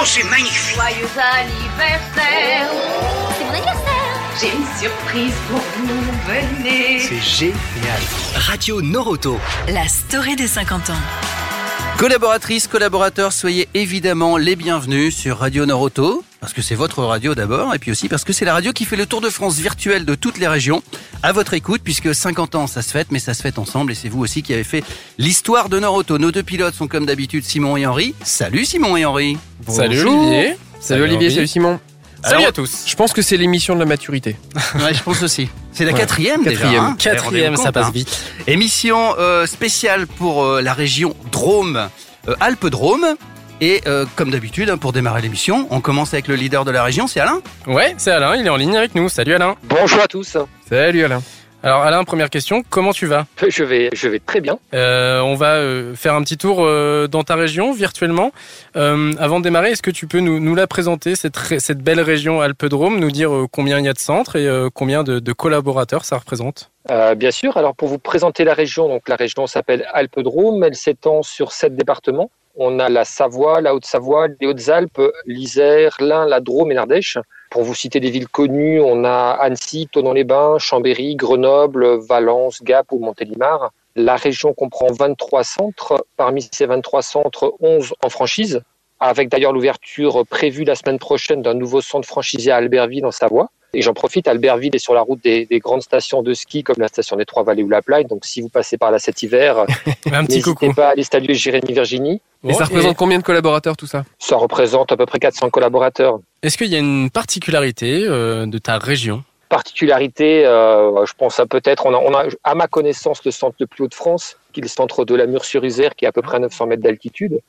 Oh, c'est magnifique Joyeux anniversaire C'est mon anniversaire J'ai une surprise pour vous, venez C'est génial. Radio Noroto. La story des 50 ans. Collaboratrices, collaborateurs, soyez évidemment les bienvenus sur Radio Noroto, parce que c'est votre radio d'abord, et puis aussi parce que c'est la radio qui fait le tour de France virtuel de toutes les régions, à votre écoute, puisque 50 ans ça se fête, mais ça se fête ensemble, et c'est vous aussi qui avez fait l'histoire de Noroto. Nos deux pilotes sont comme d'habitude Simon et Henri. Salut Simon et Henri Salut Olivier. Salut Olivier, salut Simon. Salut Alors, à tous. Je pense que c'est l'émission de la maturité. Ouais, je pense aussi. C'est la Ouais. quatrième, déjà. Quatrième. hein. Quatrième, Rendez-vous ça passe hein. vite. Émission euh, spéciale pour euh, la région Drôme, euh, Alpes-Drôme. Et euh, comme d'habitude, hein, pour démarrer l'émission, on commence avec le leader de la région, c'est Alain. Ouais, c'est Alain, il est en ligne avec nous. Salut Alain. Bonjour à tous. Salut Alain. Alors Alain, première question, comment tu vas? Je vais, je vais très bien. Euh, On va euh, faire un petit tour euh, dans ta région virtuellement. Euh, avant de démarrer, est-ce que tu peux nous, nous la présenter, cette, belle région Alpes-Drôme, nous dire combien il y a de centres et combien de, de collaborateurs ça représente? Euh, bien sûr. Alors pour vous présenter la région, donc la région s'appelle Alpes-Drôme. Elle s'étend sur sept départements. On a la Savoie, la Haute-Savoie, les Hautes-Alpes, l'Isère, l'Ain, la Drôme et l'Ardèche. Pour vous citer des villes connues, on a Annecy, Thonon-les-Bains, Chambéry, Grenoble, Valence, Gap ou Montélimar. La région comprend 23 centres. Parmi ces 23 centres, 11 en franchise, avec d'ailleurs l'ouverture prévue la semaine prochaine d'un nouveau centre franchisé à Albertville en Savoie. Et j'en profite, Albertville est sur la route des, des grandes stations de ski comme la station des Trois-Vallées ou la Plagne. Donc si vous passez par là cet hiver, n'hésitez pas à aller saluer Jérémy Virginie. Et ça représente combien de collaborateurs tout ça? Ça représente à peu près 400 collaborateurs. Est-ce qu'il y a une particularité euh, de ta région? Particularité, euh, je pense à peut-être, on a, on a, à ma connaissance, le centre le plus haut de France, qui est le centre de la Mur-sur-Isère, qui est à peu près à 900 mètres d'altitude.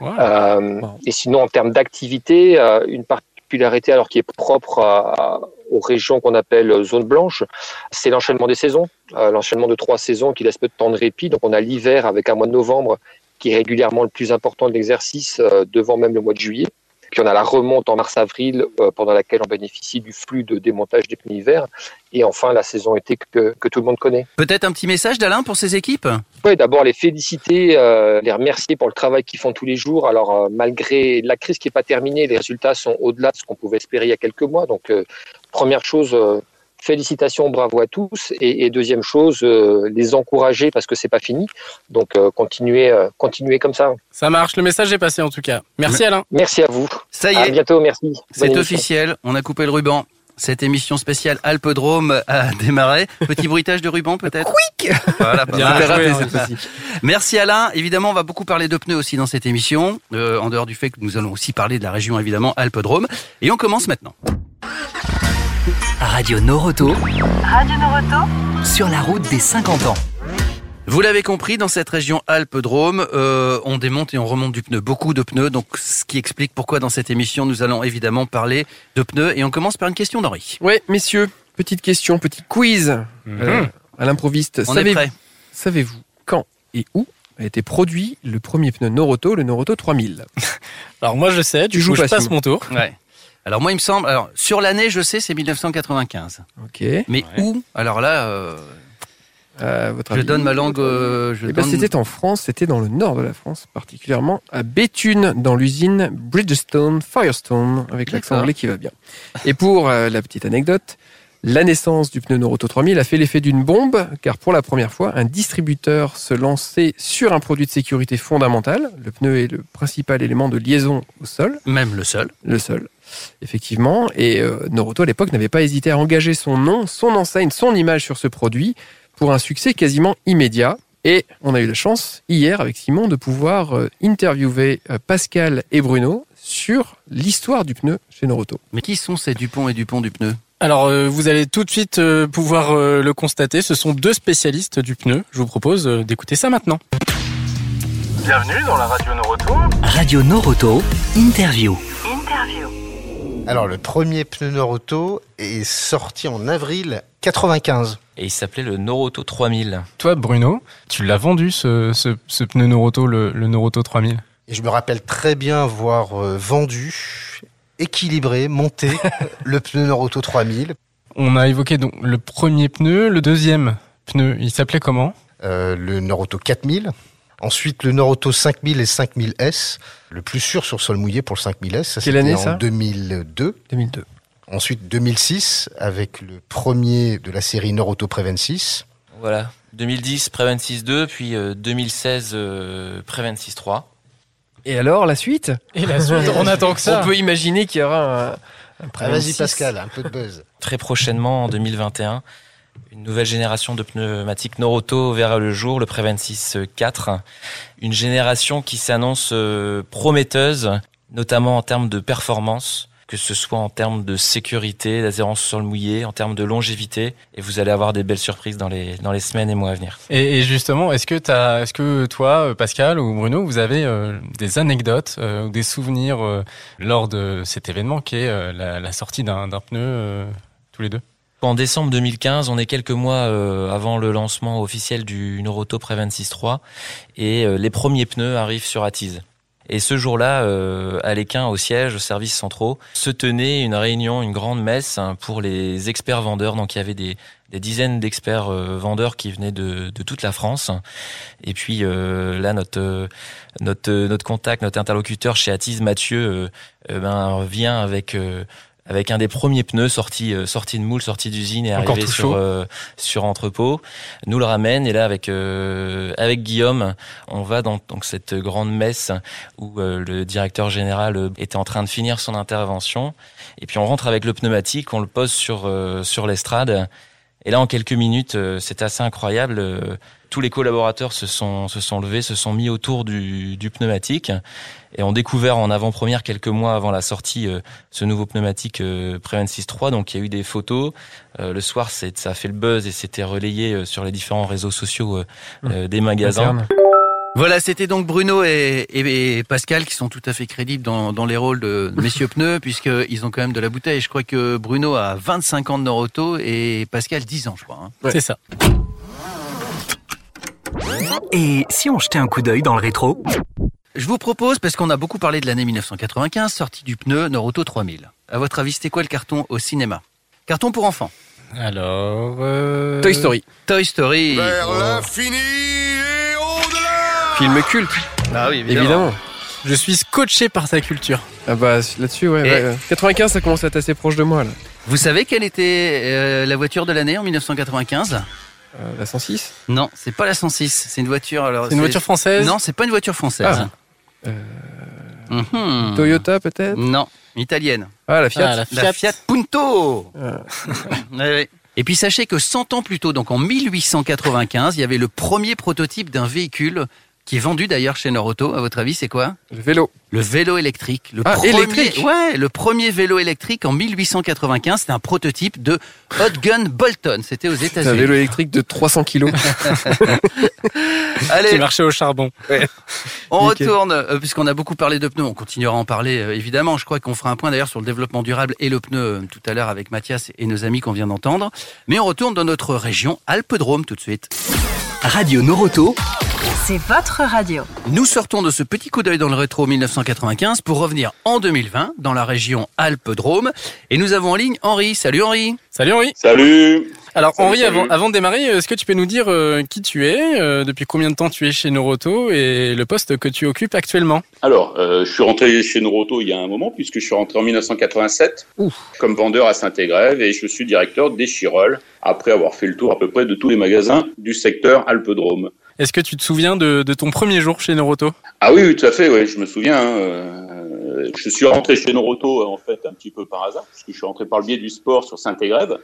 Wow. Euh, Wow. Et sinon, en termes d'activité, euh, une particularité alors qui est propre à- aux régions qu'on appelle zone blanche, c'est l'enchaînement des saisons, euh, l'enchaînement de trois saisons qui laisse peu de temps de répit. Donc on a l'hiver avec un mois de novembre qui est régulièrement le plus important de l'exercice, euh, devant même le mois de juillet. Puis on a la remonte en mars-avril, euh, pendant laquelle on bénéficie du flux de démontage des pneus hiver. Et enfin la saison été que, que tout le monde connaît. Peut-être un petit message d'Alain pour ses équipes? Oui, d'abord les féliciter, euh, les remercier pour le travail qu'ils font tous les jours. Alors euh, malgré la crise qui n'est pas terminée, les résultats sont au-delà de ce qu'on pouvait espérer il y a quelques mois. Donc première chose, félicitations, bravo à tous. Et, et deuxième chose, euh, les encourager parce que c'est pas fini. Donc euh, continuez, euh, continuez comme ça. Ça marche, le message est passé en tout cas. Merci Alain. Merci à vous. Ça y À est, bientôt, merci. C'est officiel, on a coupé le ruban. Cette émission spéciale Alpes-Drôme a démarré. Petit bruitage de ruban peut-être? Quick Voilà, pas Bien mal. joué, cette. Merci Alain. Évidemment, on va beaucoup parler de pneus aussi dans cette émission, euh, en dehors du fait que nous allons aussi parler de la région évidemment Alpes-Drôme. Et on commence maintenant. Radio Noroto. Radio Noroto. Sur la route des 50 ans. Vous l'avez compris, dans cette région Alpes-Drôme, euh, on démonte et on remonte du pneu, beaucoup de pneus, donc ce qui explique pourquoi dans cette émission nous allons évidemment parler de pneus. Et on commence par une question d'Henri. Ouais, messieurs, petite question, petit quiz euh, à l'improviste. On est Savez- prêt. Savez-vous quand et où a été produit le premier pneu Noroto, le Noroto 3000 Alors moi je sais, Tu joues je pas, passe mon tour. Ouais. Alors moi, il me semble, alors sur l'année, je sais, c'est 1995. Ok. Mais où? Alors là, euh, Euh, votre je avis donne ma langue. euh, je Eh ben, C'était en France, c'était dans le nord de la France, particulièrement à Béthune, dans l'usine Bridgestone Firestone, avec l'accent anglais qui va bien. Et pour euh, la petite anecdote, la naissance du pneu Noroto 3000 a fait l'effet d'une bombe, car pour la première fois, un distributeur se lançait sur un produit de sécurité fondamental. Le pneu est le principal élément de liaison au sol, Même le seul. le seul, effectivement. Et euh, Noroto, à l'époque, n'avait pas hésité à engager son nom, son enseigne, son image sur ce produit pour un succès quasiment immédiat. Et on a eu la chance, hier, avec Simon, de pouvoir euh, interviewer euh, Pascal et Bruno sur l'histoire du pneu chez Noroto. Mais qui sont ces Dupont et Dupont du pneu? Alors euh, vous allez tout de suite euh, pouvoir euh, le constater, ce sont deux spécialistes du pneu. Je vous propose euh, d'écouter ça maintenant. Bienvenue dans la radio Noroto. Radio Noroto. Interview. Interview. Alors, le premier pneu Noroto est sorti en avril 95. Et il s'appelait le Noroto 3000. Toi Bruno, tu l'as vendu ce, ce, ce pneu Noroto, le, le Noroto 3000 Et je me rappelle très bien avoir euh, vendu, équilibré, monté le pneu Noroto 3000. On a évoqué donc le premier pneu, le deuxième pneu, il s'appelait comment? Euh, le Noroto 4000. Ensuite, le Norauto 5000 et 5000S, le plus sûr sur sol mouillé pour le 5000S. Ça, Quelle c'était année, en ça 2002. 2002. Ensuite, 2006, avec le premier de la série Norauto Preven 6. Voilà. 2010, Preven 6.2, puis euh, 2016, euh, Preven 6.3. Et alors, la suite? Et la suite, on attend que ça. On peut imaginer qu'il y aura un, un Ah, Preven vas-y 6. Pascal, un peu de buzz. Très prochainement, en 2021, une nouvelle génération de pneumatiques Noroto verra le jour, le Preven 6.4. Une génération qui s'annonce euh, prometteuse, notamment en termes de performance, que ce soit en termes de sécurité, d'adhérence sur le mouillé, en termes de longévité. Et vous allez avoir des belles surprises dans les, dans les semaines et mois à venir. Et, justement, est-ce que, t'as- est-ce que toi, euh, Pascal ou Bruno, vous avez euh, des anecdotes euh, ou des souvenirs euh, lors de cet événement qui est euh, la, la sortie d'un pneu euh, tous les deux? En décembre 2015, on est quelques mois euh, avant le lancement officiel du Noroto Preven 6.3 et euh, les premiers pneus arrivent sur Attise. Et ce jour-là, euh, à l'Équin, au siège, aux services centraux, se tenait une réunion, une grande messe hein, pour les experts vendeurs. Donc il y avait des, des dizaines d'experts euh, vendeurs qui venaient de, de toute la France. Et puis euh, là, notre notre notre contact, notre interlocuteur chez Attise, Mathieu, ben, vient avec avec un des premiers pneus sortis euh, sortis de moule, sortis d'usine et Encore arrivé sur euh, sur entrepôt, nous le ramène et là avec euh, avec Guillaume, on va dans donc cette grande messe où euh, le directeur général était en train de finir son intervention. Et puis on rentre avec le pneumatique, on le pose sur euh, sur l'estrade. Et là en quelques minutes, euh, c'est assez incroyable. Tous les collaborateurs se sont se sont levés, se sont mis autour du, du pneumatique et ont découvert en avant-première quelques mois avant la sortie euh, ce nouveau pneumatique euh, Preven 6.3. Donc il y a eu des photos. Euh, le soir, c'est ça a fait le buzz et c'était relayé euh, sur les différents réseaux sociaux euh, euh, des magasins. Interne. Voilà, c'était donc Bruno et, et- et Pascal qui sont tout à fait crédibles dans, dans les rôles de messieurs pneus puisqu'ils ont quand même de la bouteille. Je crois que Bruno a 25 ans de Norauto et Pascal 10 ans, je crois. hein. Ouais. C'est ça. Et si on jetait un coup d'œil dans le rétro? Je vous propose, parce qu'on a beaucoup parlé de l'année 1995, sortie du pneu Norauto 3000. À votre avis, c'était quoi le carton au cinéma? Carton pour enfants. Alors. euh, Toy Story. Toy Story. l'infini et au-delà Film culte, Ah oui, évidemment. Je suis scotché par ta culture. Ah bah là-dessus, ouais, Et- ouais, ouais. 95, ça commence à être assez proche de moi. Là. Vous savez quelle était euh, la voiture de l'année en 1995 Euh, la 106 Non, c'est pas la 106. C'est une voiture. Alors, C'est une voiture française Non, c'est pas une voiture française. Ah. Euh, Mhm. Toyota peut-être Non, italienne. Ah, la Fiat. Ah, la La Fiat. Punto. Ah. Et puis sachez que 100 ans plus tôt, donc en 1895, il y avait le premier prototype d'un véhicule qui est vendu d'ailleurs chez Norauto. À votre avis, c'est quoi Le vélo. Le vélo électrique. Le Ah, premier, électrique Ouais, le premier vélo électrique en 1895, c'était un prototype de Hot Gun Bolton. C'était aux C'est un États-Unis. vélo électrique de 300 kilos. Qui Allez, marchait au charbon. on Nickel. retourne, euh, puisqu'on a beaucoup parlé de pneus, on continuera à en parler euh, évidemment. Je crois qu'on fera un point d'ailleurs sur le développement durable et le pneu euh, tout à l'heure avec Mathias et nos amis qu'on vient d'entendre. Mais on retourne dans notre région Alpes-Drôme tout de suite. Radio Noroto, C'est votre radio. Nous sortons de ce petit coup d'œil dans le rétro 1995 pour revenir en 2020 dans la région Alpes-Drôme. Et nous avons en ligne Henri. Salut Henri. Salut Henri. Salut Alors Salut, Henri, salut. avant, avant de démarrer, est-ce que tu peux nous dire euh, qui tu es, euh, depuis combien de temps tu es chez Noroto et le poste que tu occupes actuellement? Alors, euh, je suis rentré chez Noroto il y a un moment, puisque je suis rentré en 1987 comme vendeur à Saint-Égrève et je suis directeur des Chirolles, après avoir fait le tour à peu près de tous les magasins du secteur Alpes-Drôme. Est-ce que tu te souviens de, de ton premier jour chez Noroto? Ah oui, oui, tout à fait, oui, je me souviens. hein, euh, je suis rentré chez Noroto, euh, en fait, un petit peu par hasard, puisque je suis rentré par le biais du sport sur Saint-Égrève.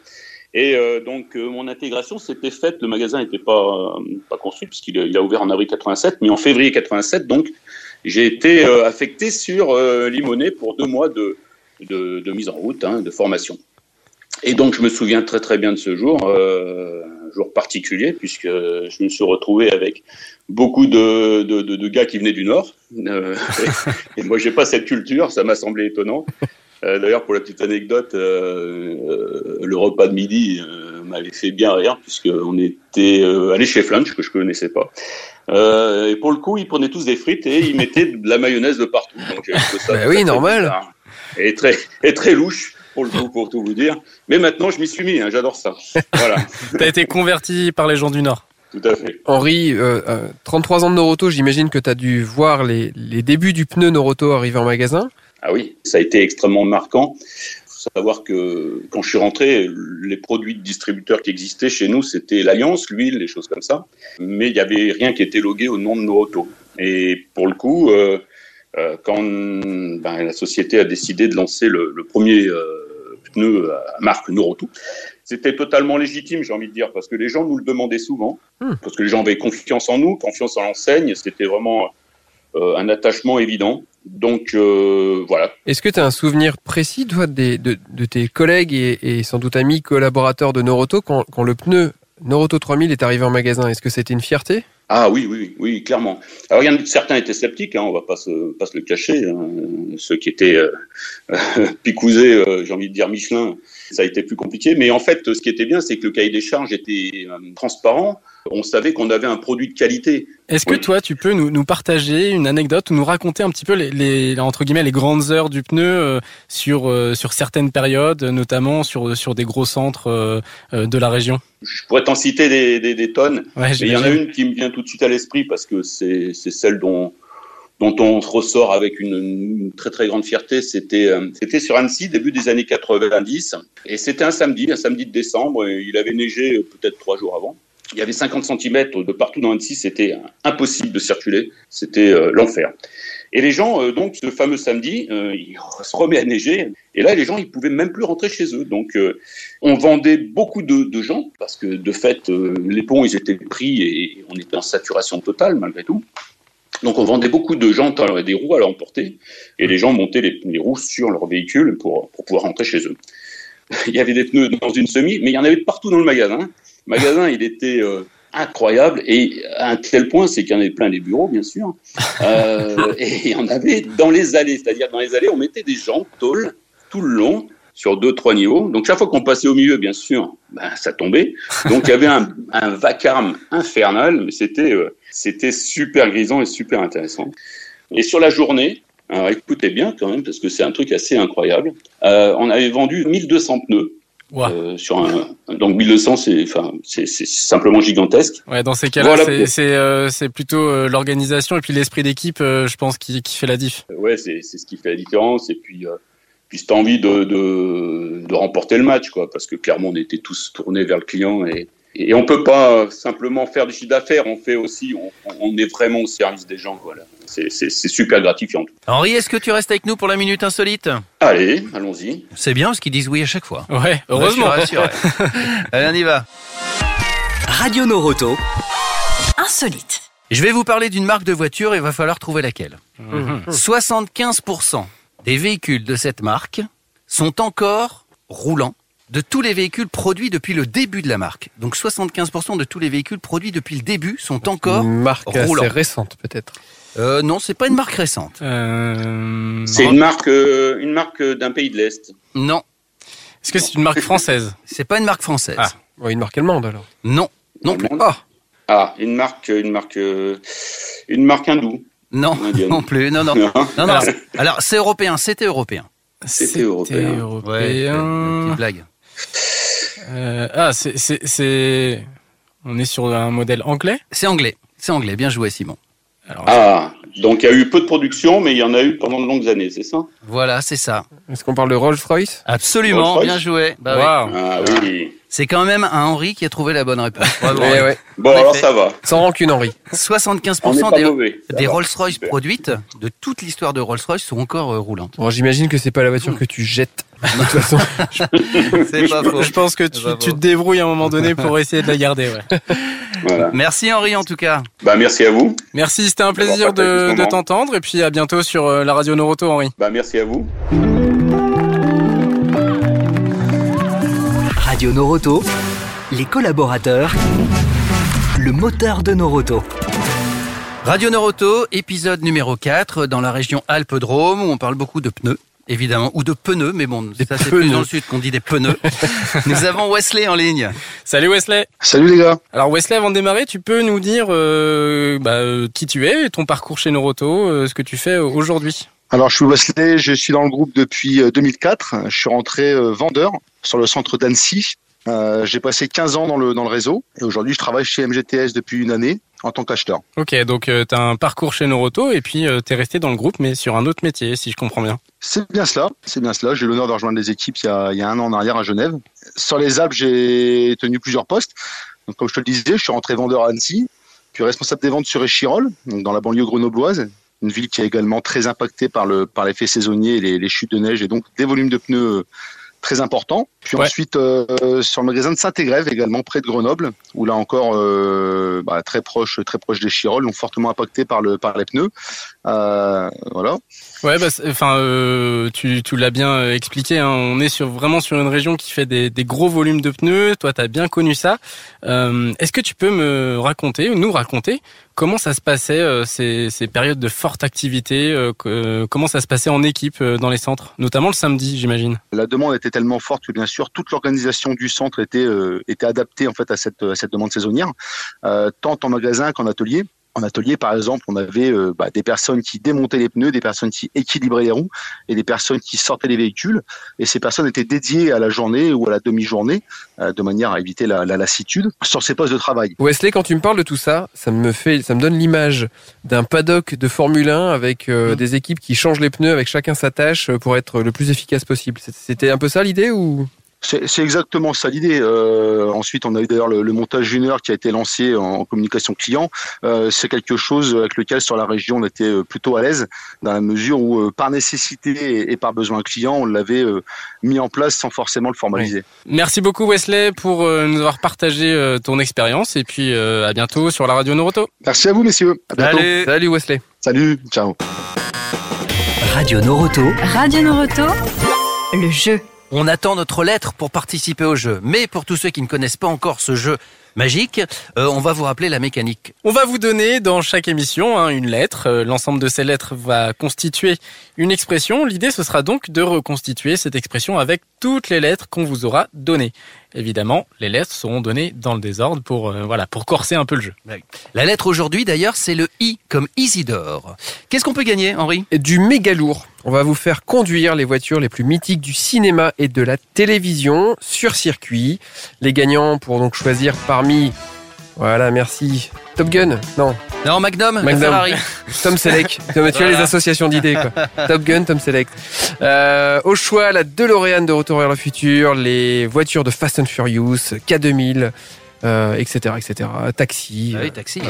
Et euh, donc, euh, mon intégration s'était faite, le magasin n'était pas, euh, pas construit, puisqu'il a- ouvert en avril 87, mais en février 87, donc, j'ai été euh, affecté sur Limonest pour deux mois de, mise en route, hein, de formation. Et donc, je me souviens très très bien de ce jour, un jour particulier, puisque je me suis retrouvé avec beaucoup de, de, gars qui venaient du Nord. Et moi, j'ai pas cette culture, ça m'a semblé étonnant. Euh, D'ailleurs, pour la petite anecdote, euh, euh, le repas de midi euh, m'avait fait bien rire, puisqu'on était euh, allé chez Flunch, que je connaissais pas. Euh, et pour le coup, ils prenaient tous des frites et ils mettaient de la mayonnaise de partout. Donc, ça Bah oui, très normal. bizarre. Et très, et très louche, pour le coup, pour tout vous dire. Mais maintenant, je m'y suis mis, hein, j'adore ça. Voilà. T'as été converti par les gens du Nord. Tout à fait. Henri, euh, euh, 33 ans de Noroto, j'imagine que tu as dû voir les, les débuts du pneu Noroto arriver en magasin. Ah oui, ça a été extrêmement marquant. faut savoir que quand je suis rentré, les produits de distributeurs qui existaient chez nous, c'était l'Alliance, l'huile, les choses comme ça. Mais il n'y avait rien qui était logué au nom de Noroto. Et pour le coup, euh, euh, quand ben, la société a décidé de lancer le, le premier euh, pneu à marque Noroto, c'était totalement légitime, j'ai envie de dire, parce que les gens nous le demandaient souvent, Hmm. parce que les gens avaient confiance en nous, confiance en l'enseigne, c'était vraiment un attachement évident. Donc euh, voilà. Est-ce que tu as un souvenir précis, toi, des- de, de tes collègues et, et sans doute amis collaborateurs de Noroto quand, quand le pneu Noroto 3000 est arrivé en magasin? Est-ce que c'était une fierté? Ah oui, oui, oui, clairement. Alors, il y en a, certains étaient sceptiques, hein, on va pas se, pas se le cacher. hein. Ceux qui étaient euh, picousés, euh, j'ai envie de dire Michelin, ça a été plus compliqué. Mais en fait, ce qui était bien, c'est que le cahier des charges était euh, transparent. On savait qu'on avait un produit de qualité. Est-ce que toi, tu peux nous, nous partager une anecdote ou nous raconter un petit peu les, les entre guillemets les grandes heures du pneu euh, sur euh, sur certaines périodes, notamment sur sur des gros centres euh, euh, de la région? Je pourrais t'en citer des, des, des tonnes. Ouais, Mais il y en a une qui me vient tout de suite à l'esprit parce que c'est c'est celle dont dont on ressort avec une, une très très grande fierté. C'était euh, c'était sur Annecy début des années 90 et c'était un samedi, un samedi de décembre. et il avait neigé euh, peut-être trois jours avant. Il y avait 50 cm de partout dans Annecy. C'était impossible de circuler. C'était euh, l'enfer. Et les gens, euh, donc, ce fameux samedi, euh, il se remet à neiger. Et là, les gens, ils pouvaient même plus rentrer chez eux. Donc, on vendait beaucoup de, gens parce que, de fait, les ponts, ils étaient pris et on était en saturation totale malgré tout. Donc, on vendait beaucoup de jantes et des roues à l'emporter. Et les gens montaient les, les roues sur leur véhicule pour, pour pouvoir rentrer chez eux. Il y avait des pneus dans une semi, mais il y en avait partout dans le magasin. Le magasin, il était euh, incroyable et à un tel point, c'est qu'il y en avait plein les bureaux, bien sûr. Euh, et il y en avait dans les allées, c'est-à-dire dans les allées, on mettait des jantes tôles tout le long sur deux, trois niveaux. Donc chaque fois qu'on passait au milieu, bien sûr, ben, ça tombait. Donc il y avait un, un vacarme infernal, mais c'était euh, c'était super grisant et super intéressant. Et sur la journée, alors écoutez bien quand même, parce que c'est un truc assez incroyable, euh, on avait vendu 1200 pneus. Euh, sur un, donc 1200, c'est enfin, c'est simplement gigantesque. Ouais, dans ces cas-là, Voilà. c'est c'est euh, plutôt euh, l'organisation et puis l'esprit d'équipe, euh, je pense, qui qui fait la diff. Ouais, c'est c'est ce qui fait la différence. Et puis, puis cette envie de, de, de remporter le match, quoi, parce que clairement, on était tous tournés vers le client et, et on peut pas simplement faire du chiffre d'affaires. On fait aussi, on, on est vraiment au service des gens, voilà. C'est super gratifiant. Henri, est-ce que tu restes avec nous pour la minute insolite? Allez, allons-y. C'est bien parce qu'ils disent oui à chaque fois. Ouais, heureusement. Ouais, je suis rassuré. Allez, on y va. Radio Noroto. Insolite. Je vais vous parler d'une marque de voiture et il va falloir trouver laquelle. Mhm. 75% des véhicules de cette marque sont encore roulants de tous les véhicules produits depuis le début de la marque. Donc 75% de tous les véhicules produits depuis le début sont encore Une marque roulants. assez récente, peut-être. Euh, non, c'est pas une marque récente. Euh, C'est une marque, euh, une marque d'un pays de l'Est. Non, Est-ce que c'est une marque française? C'est pas une marque française. Ah. Ouais, une marque allemande, alors. Non, non plus. Allemande. Ah, une marque, une marque, euh, une marque hindoue. Non, Indienne. non plus. Non, non. Non. Non, non. Alors- c'est- Alors, c'est européen. C'était européen. C'était européen. européen. petite blague. Euh, ah, c'est c'est c'est on est sur un modèle anglais. C'est anglais. C'est anglais. Bien joué, Simon. Alors, Ah, donc il y a eu peu de production, mais il y en a eu pendant de longues années, c'est ça? Voilà, c'est ça. Est-ce qu'on parle de Rolls-Royce? Absolument. Bien joué. Bah oui. Ah oui. C'est quand même un Henri qui a trouvé la bonne réponse. Bravo, Eh ouais. Bon, alors ça va. Sans rancune, Henri. On n'est 75% pas des, mauvais. Rolls-Royce produites de toute l'histoire de Rolls-Royce sont encore euh, roulantes. Bon, j'imagine que c'est pas la voiture que tu jettes. De toute façon. C'est pas faux. Je pense que tu, te débrouilles à un moment donné pour essayer de la garder. Ouais. Voilà. Merci Henri en tout cas. Bah, merci à vous. Merci, c'était un plaisir de, t'entendre et puis à bientôt sur euh, la radio Noroto, Henri. Bah, merci à vous. Radio Noroto. Les collaborateurs. Le moteur de Noroto. Radio Noroto, épisode numéro 4 dans la région Alpes-Drôme où on parle beaucoup de pneus. Évidemment, ou de pneus, mais bon, ça c'est plus dans le sud qu'on dit des pneus. Nous avons Wesley en ligne. Salut Wesley. Salut les gars. Alors Wesley, avant de démarrer, tu peux nous dire euh, bah, euh, qui tu es, ton parcours chez Noroto, euh, ce que tu fais aujourd'hui? Alors je suis Wesley, je suis dans le groupe depuis euh, 2004. Je suis rentré euh, vendeur sur le centre d'Annecy Euh, j'ai passé 15 ans dans le, dans le réseau et aujourd'hui je travaille chez MGTS depuis une année en tant qu'acheteur. Ok, donc euh, tu as un parcours chez Noroto et puis euh, tu es resté dans le groupe mais sur un autre métier si je comprends bien. C'est bien cela, c'est bien cela. J'ai eu l'honneur de rejoindre les équipes il y, a, il y a un an en arrière à Genève. Sur les Alpes, j'ai tenu plusieurs postes. Donc, comme je te le disais, je suis rentré vendeur à Annecy, puis responsable des ventes sur Échirol, donc dans la banlieue grenobloise, une ville qui est également très impactée par le par l'effet saisonnier les, les chutes de neige et donc des volumes de pneus euh, très importants. Puis Ouais. ensuite euh, sur le magasin de Saint-Égrève également près de Grenoble, où là encore euh, bah, très proche très proche des Chirol, donc fortement impacté par le par les pneus. Euh, voilà. Ouais, bah, enfin, euh, tu, tu l'as bien euh, expliqué. Hein, on est sur vraiment sur une région qui fait des, des gros volumes de pneus. Toi, tu as bien connu ça. Euh, Est-ce que tu peux me raconter, ou nous raconter, comment ça se passait euh, ces, ces périodes de forte activité euh, euh, Comment ça se passait en équipe dans les centres, notamment le samedi, j'imagine? La demande était tellement forte que bien sûr toute l'organisation du centre était était adaptée en fait à cette à cette demande saisonnière, tant en magasin qu'en atelier. En atelier, par exemple, on avait euh, bah, des personnes qui démontaient les pneus, des personnes qui équilibraient les roues et des personnes qui sortaient les véhicules. Et ces personnes étaient dédiées à la journée ou à la demi-journée, euh, de manière à éviter la, la lassitude sur ces postes de travail. Wesley, quand tu me parles de tout ça, ça me fait, ça me donne l'image d'un paddock de Formule 1 avec euh, des équipes qui changent les pneus, avec chacun sa tâche pour être le plus efficace possible. C'était un peu ça l'idée ou? C'est exactement ça l'idée. Euh, ensuite, on a eu d'ailleurs le, le montage junior qui a été lancé en, en communication client. Euh, c'est quelque chose avec lequel sur la région on était euh, plutôt à l'aise dans la mesure où euh, par nécessité et, et par besoin client, on l'avait euh, mis en place sans forcément le formaliser. Merci beaucoup Wesley pour euh, nous avoir partagé euh, ton expérience et puis euh, à bientôt sur la radio Noroto. Merci à vous messieurs. À bientôt. Allez. Salut Wesley. Salut. Ciao. Radio Noroto. Radio Noroto, le jeu. On attend notre lettre pour participer au jeu. Mais pour tous ceux qui ne connaissent pas encore ce jeu magique, euh, on va vous rappeler la mécanique. On va vous donner dans chaque émission hein, une lettre. Euh, L'ensemble de ces lettres va constituer une expression. L'idée, ce sera donc de reconstituer cette expression avec toutes les lettres qu'on vous aura données. Évidemment, les lettres seront données dans le désordre pour euh, voilà pour corser un peu le jeu. La lettre aujourd'hui, d'ailleurs, c'est le I comme Isidore. Qu'est-ce qu'on peut gagner, Henri? Du méga lourd. On va vous faire conduire les voitures les plus mythiques du cinéma et de la télévision sur circuit. Les gagnants pourront donc choisir parmi. Voilà, merci. Top Gun Non. Non, Magnum, Magnum. Ferrari. Tom Selleck. Comme tu as les Voilà. associations d'idées, quoi. Top Gun, Tom Selleck. Euh, au choix, la DeLorean de Retour vers le futur, les voitures de Fast and Furious, K2000, euh, etc., etc. Taxi. Ah oui, taxi. ouais.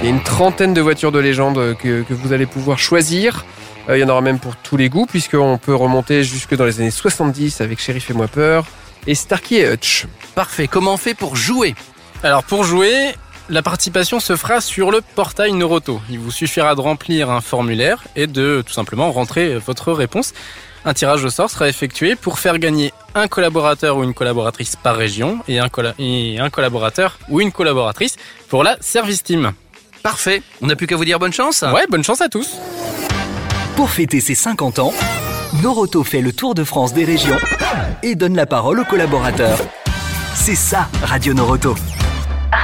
Il y a une trentaine de voitures de légende que, que vous allez pouvoir choisir. Euh, il y en aura même pour tous les goûts, puisqu'on peut remonter jusque dans les années 70 avec Sheriff et moi peur et Starkey et Hutch. Parfait. Comment on fait pour jouer? Alors pour jouer, la participation se fera sur le portail Noroto. Il vous suffira de remplir un formulaire et de tout simplement rentrer votre réponse. Un tirage au sort sera effectué pour faire gagner un collaborateur ou une collaboratrice par région et un, colla- et un collaborateur ou une collaboratrice pour la service team. Parfait. On n'a plus qu'à vous dire bonne chance. Ouais, bonne chance à tous. Pour fêter ses 50 ans, Noroto fait le tour de France des régions et donne la parole aux collaborateurs. C'est ça, Radio Noroto.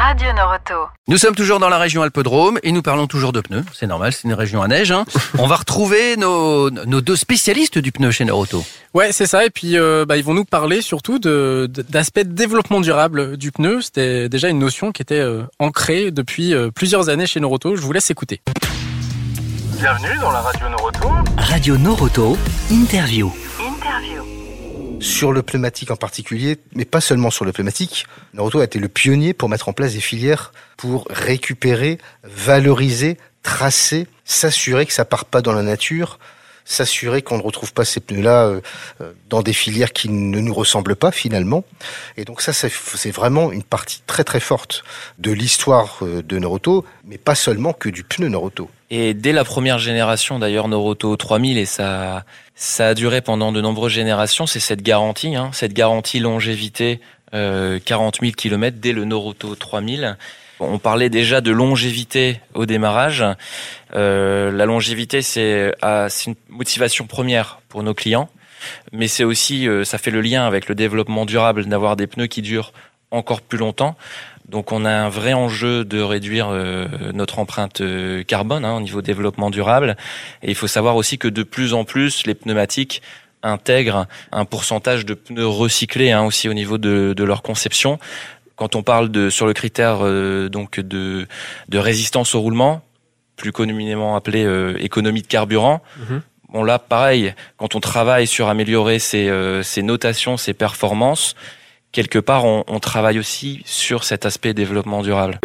Radio Noroto. Nous sommes toujours dans la région Alpes-Drôme et nous parlons toujours de pneus. C'est normal, c'est une région à neige. hein. On va retrouver nos, nos deux spécialistes du pneu chez Noroto. Ouais, c'est ça. Et puis, euh, bah, ils vont nous parler surtout de- d'aspects de développement durable du pneu. C'était déjà une notion qui était euh, ancrée depuis euh, plusieurs années chez Noroto. Je vous laisse écouter. Bienvenue dans la radio Noroto. Radio Noroto, interview. Sur le pneumatique en particulier, mais pas seulement sur le pneumatique, Noroto a été le pionnier pour mettre en place des filières pour récupérer, valoriser, tracer, s'assurer que ça part pas dans la nature, s'assurer qu'on ne retrouve pas ces pneus-là euh, euh, dans des filières qui ne nous ressemblent pas finalement. Et donc ça, c'est vraiment une partie très très forte de l'histoire euh, de Noroto, mais pas seulement que du pneu Noroto. Et dès la première génération, d'ailleurs, Noroto 3000, et ça, ça a duré pendant de nombreuses générations, c'est cette garantie, hein, cette garantie longévité euh, 40 000 km dès le Noroto 3000. On parlait déjà de longévité au démarrage. Euh, la longévité, c'est ah, c'est une motivation première pour nos clients, mais c'est aussi, euh, ça fait le lien avec le développement durable, d'avoir des pneus qui durent encore plus longtemps. Donc on a un vrai enjeu de réduire euh, notre empreinte carbone hein, au niveau développement durable. Et il faut savoir aussi que de plus en plus les pneumatiques intègrent un pourcentage de pneus recyclés hein, aussi au niveau de leur conception. Quand on parle de sur le critère euh, donc de, de résistance au roulement, plus communément appelé euh, économie de carburant, Mhm. bon là pareil, quand on travaille sur améliorer ses, euh, ses notations, ses performances, quelque part on, on travaille aussi sur cet aspect développement durable.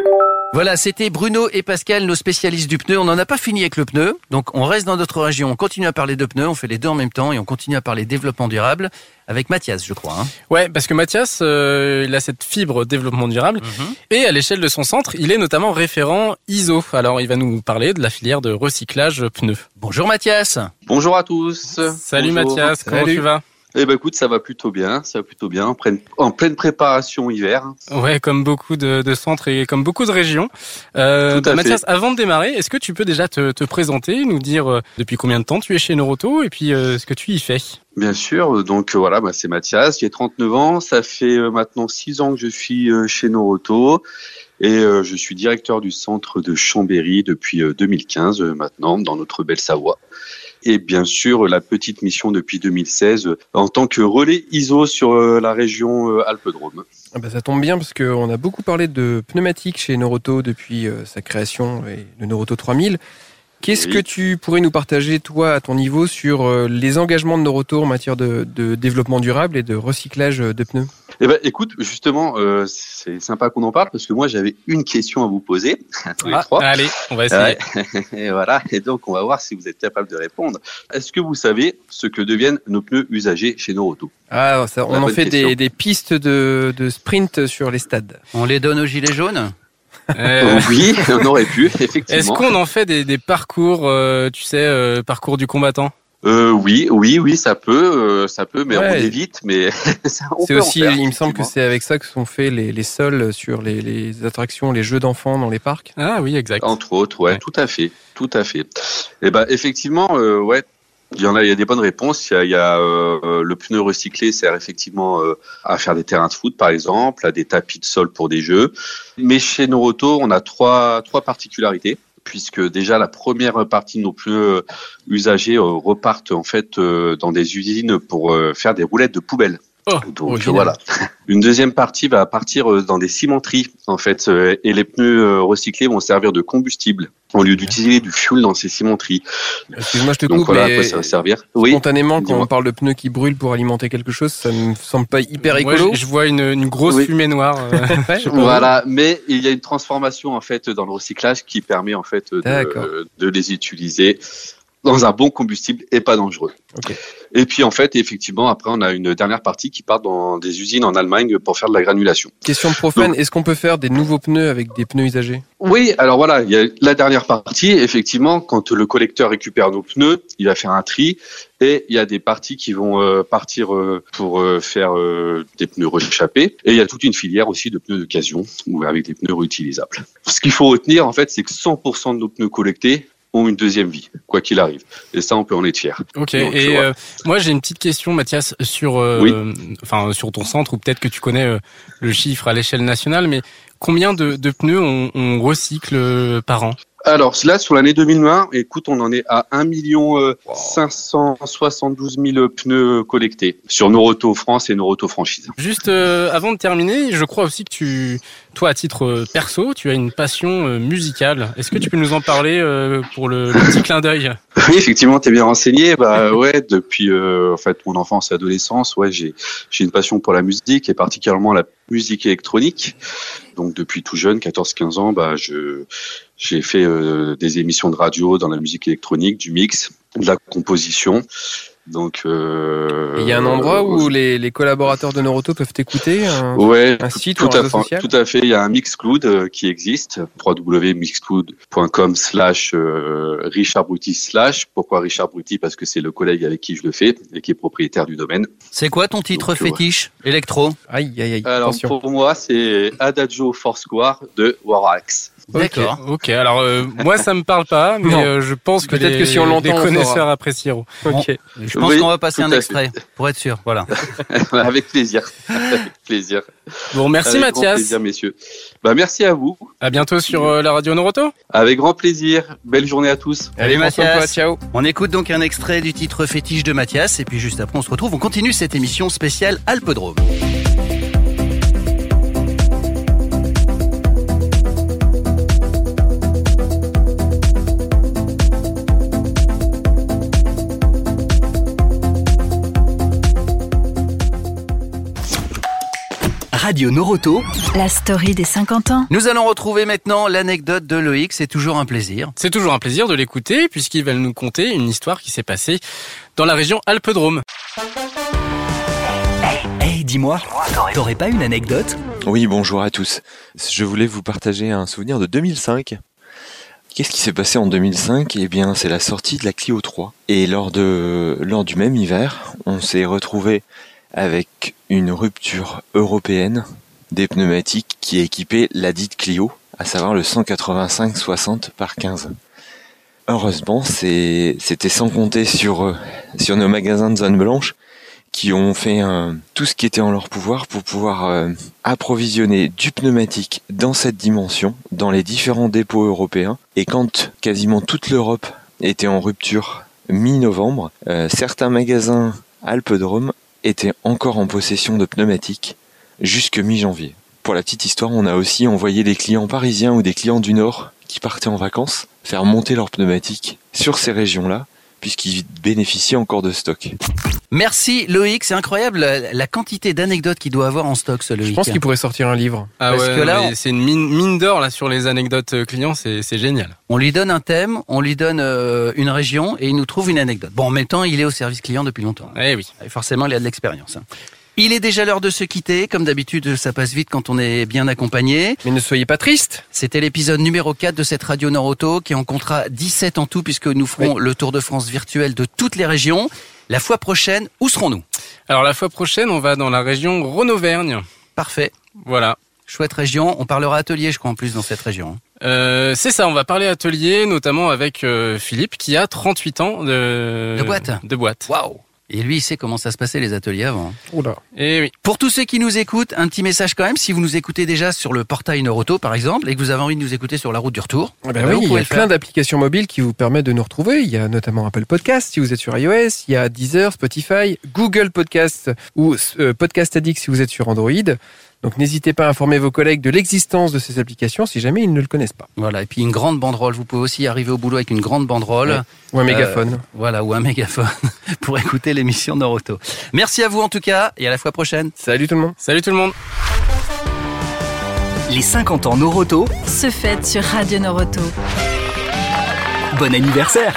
Voilà, c'était Bruno et Pascal, nos spécialistes du pneu. On n'en a pas fini avec le pneu, donc on reste dans notre région, on continue à parler de pneus, on fait les deux en même temps et on continue à parler développement durable avec Mathias, je crois. hein. Ouais, parce que Mathias, euh, il a cette fibre développement durable Mhm. et à l'échelle de son centre, il est notamment référent ISO. Alors, il va nous parler de la filière de recyclage pneus. Bonjour Mathias. Bonjour à tous. Salut Bonjour. Mathias, comment Salut. tu vas? Eh ben écoute, ça va plutôt bien, ça va plutôt bien, en pleine, en pleine préparation hiver. Ouais, comme beaucoup de, de centres et comme beaucoup de régions. Euh, Mathias, avant de démarrer, est-ce que tu peux déjà te, te présenter, nous dire euh, depuis combien de temps tu es chez Noroto et puis euh, ce que tu y fais? Bien sûr, donc voilà, bah, c'est Mathias, j'ai 39 ans, ça fait maintenant 6 ans que je suis chez Noroto et je suis directeur du centre de Chambéry depuis euh, 2015 euh, maintenant dans notre belle Savoie. Et bien sûr, la petite mission depuis 2016 euh, en tant que relais ISO sur euh, la région euh, Alpes-Drôme. Ah bah, ça tombe bien parce qu'on a beaucoup parlé de pneumatiques chez Noroto depuis sa création et le Noroto 3000. Qu'est-ce Oui. que tu pourrais nous partager, toi, à ton niveau, sur euh, les engagements de Noroto en matière de, de développement durable et de recyclage euh, de pneus? Eh ben, écoute, justement, euh, c'est sympa qu'on en parle parce que moi j'avais une question à vous poser à tous les Ah, trois. Allez, on va essayer. Ouais. et voilà. Et donc on va voir si vous êtes capable de répondre. Est-ce que vous savez ce que deviennent nos pneus usagés chez Noroto? Ah, ça, on en fait des, des pistes de, de sprint sur les stades. On les donne aux gilets jaunes? Euh, Oui, on aurait pu effectivement. Est-ce qu'on en fait des, des parcours, euh, tu sais, euh, parcours du combattant? Euh, oui, oui, oui, ça peut, euh, ça peut, mais Ouais. on évite. Mais C'est aussi, faire, il me semble que c'est avec ça que sont faits les, les sols sur les, les attractions, les jeux d'enfants dans les parcs. Ah oui, exact. Entre autres, ouais, Ouais. tout à fait, tout à fait. Et ben effectivement, euh, ouais, il y en a, il y a des bonnes réponses. Il y a, euh, le pneu recyclé sert effectivement euh, à faire des terrains de foot, par exemple, à des tapis de sol pour des jeux. Mais chez Noroto, on a trois trois particularités. Puisque déjà la première partie de nos pneus euh, usagés repartent en fait dans des usines pour faire des roulettes de poubelle. Oh, Donc original. voilà. Une deuxième partie va partir euh, dans des cimenteries en fait, euh, et les pneus euh, recyclés vont servir de combustible au lieu d'utiliser du fuel dans ces cimenteries. Excuse-moi, je te Donc coupe, voilà à mais quoi ça va servir. Oui. spontanément, quand on parle de pneus qui brûlent pour alimenter quelque chose, ça me semble pas hyper Moi, écolo. je, je vois une, une grosse Oui. fumée noire. euh. Voilà, mais il y a une transformation en fait dans le recyclage qui permet en fait de les utiliser dans un bon combustible et pas dangereux. Et puis en fait, effectivement, après on a une dernière partie qui part dans des usines en Allemagne pour faire de la granulation. Question de profane, est-ce qu'on peut faire des nouveaux pneus avec des pneus usagés? Oui, alors voilà, il y a la dernière partie, effectivement, quand le collecteur récupère nos pneus, il va faire un tri et il y a des parties qui vont euh, partir euh, pour euh, faire des pneus réchappés et il y a toute une filière aussi de pneus d'occasion ou avec des pneus réutilisables. Ce qu'il faut retenir en fait, c'est que 100% de nos pneus collectés ont une deuxième vie, quoi qu'il arrive. Et ça, on peut en être fier. Ok. Donc, et euh, moi, j'ai une petite question, Mathias, sur, euh, Oui. enfin, sur ton centre, ou peut-être que tu connais euh, le chiffre à l'échelle nationale, mais combien de, de pneus on, on recycle par an? Alors là, sur l'année 2020, écoute, on en est à 1 million euh, 572 000 pneus collectés sur Noroto France et Noroto Franchise. Juste euh, avant de terminer, je crois aussi que tu, toi, à titre euh, perso, tu as une passion euh, musicale. Est-ce que tu peux nous en parler euh, pour le, le petit clin d'œil? Oui, effectivement, t'es bien renseigné. Bah ouais, depuis euh, en fait mon enfance et adolescence, ouais, j'ai j'ai une passion pour la musique et particulièrement la musique électronique. Donc depuis tout jeune, 14-15 ans, bah je j'ai fait euh, des émissions de radio dans la musique électronique, du mix, de la composition. Donc euh, Il y a un endroit où les, les collaborateurs de Noroto peuvent t'écouter un, Ouais, un site tout ou un à réseau fait, social tout à fait. Il y a un Mixcloud euh, qui existe, www.mixcloud.com slash euh, Richard Bruty slash. Pourquoi Richard Bruty Parce que c'est le collègue avec qui je le fais et qui est propriétaire du domaine. C'est quoi ton titre Donc, euh, ouais. fétiche Électro Aïe, aïe, aïe. Alors Attention. pour moi, c'est Adagio Foursquare de Warax. D'accord. Ok, ok. alors euh, moi ça me parle pas, mais euh, je pense que Peut-être les, que si on l'entend, les on connaisseurs saura. apprécieront. Bon, Ok. Je pense Oui, qu'on va passer un fait. extrait, pour être sûr. Voilà. Avec plaisir. Avec plaisir. Bon, merci Avec grand Mathias. plaisir, messieurs. Bah, merci à vous. À bientôt sur euh, la radio Noroto. Avec grand plaisir. Belle journée à tous. Allez, Mathias. toi, ciao. On écoute donc un extrait du titre fétiche de Mathias et puis juste après on se retrouve. On continue cette émission spéciale Alpedrome. Radio Noroto. La story des 50 ans. Nous allons retrouver maintenant l'anecdote de Loïc. C'est toujours un plaisir. C'est toujours un plaisir de l'écouter puisqu'il va nous conter une histoire qui s'est passée dans la région Alpes-Drôme. Hey, dis-moi, t'aurais pas une anecdote? Oui, bonjour à tous. Je voulais vous partager un souvenir de 2005. Qu'est-ce qui s'est passé en 2005 Eh bien, c'est la sortie de la Clio 3. Et lors, de, lors du même hiver, on s'est retrouvé avec une rupture européenne des pneumatiques qui équipait la dite Clio, à savoir le 185-60 par 15. Heureusement, c'était sans compter sur, euh, nos magasins de zone blanche qui ont fait tout ce qui était en leur pouvoir pour pouvoir euh, approvisionner du pneumatique dans cette dimension, dans les différents dépôts européens. Et quand quasiment toute l'Europe était en rupture mi-novembre, euh, certains magasins Alpes-Drôme étaient encore en possession de pneumatiques jusque mi-janvier. Pour la petite histoire, on a aussi envoyé des clients parisiens ou des clients du Nord qui partaient en vacances faire monter leurs pneumatiques sur ces régions-là, puisqu'ils bénéficiaient encore de stock. Merci Loïc, c'est incroyable la, quantité d'anecdotes qu'il doit avoir en stock ce Loïc. Je pense qu'il pourrait sortir un livre. Ah Parce ouais, que là, on- c'est une mine, mine d'or là sur les anecdotes euh, clients, c'est c'est génial. On lui donne un thème, on lui donne euh, une région et il nous trouve une anecdote. Bon, en même temps, il est au service client depuis longtemps. Eh oui. Et forcément, il a de l'expérience. hein. Il est déjà l'heure de se quitter. Comme d'habitude, ça passe vite quand on est bien accompagné. Mais ne soyez pas triste. C'était l'épisode numéro 4 de cette radio Nord Auto qui en comptera 17 en tout puisque nous ferons le Tour de France virtuel de toutes les régions. La fois prochaine, où serons-nous? Alors la fois prochaine, on va dans la région Rhône-Auvergne. Parfait. Voilà. Chouette région. On parlera atelier, je crois, en plus, dans cette région. hein. Euh, c'est ça, on va parler atelier, notamment avec euh, Philippe qui a 38 ans de, De boîte. De boîte. Waouh Et lui, il sait comment ça se passait les ateliers avant. hein. Oula. Et oui. Pour tous ceux qui nous écoutent, un petit message quand même. Si vous nous écoutez déjà sur le portail Neuroto, par exemple, et que vous avez envie de nous écouter sur la route du retour, Eh ben eh ben, oui, vous il y a plein d'applications mobiles qui vous permettent de nous retrouver. Il y a notamment Apple Podcast si vous êtes sur iOS, il y a Deezer, Spotify, Google Podcast ou euh, Podcast Addict si vous êtes sur Android. Donc n'hésitez pas à informer vos collègues de l'existence de ces applications si jamais ils ne le connaissent pas. Voilà, et puis une grande banderole. Vous pouvez aussi arriver au boulot avec une grande banderole. Ouais. Ou un mégaphone. Euh, voilà, ou un mégaphone pour écouter l'émission Neuroto. Merci à vous en tout cas et à la fois prochaine. Salut tout le monde. Salut tout le monde. Les 50 ans Noroto, Se fête sur Radio Noroto. bon anniversaire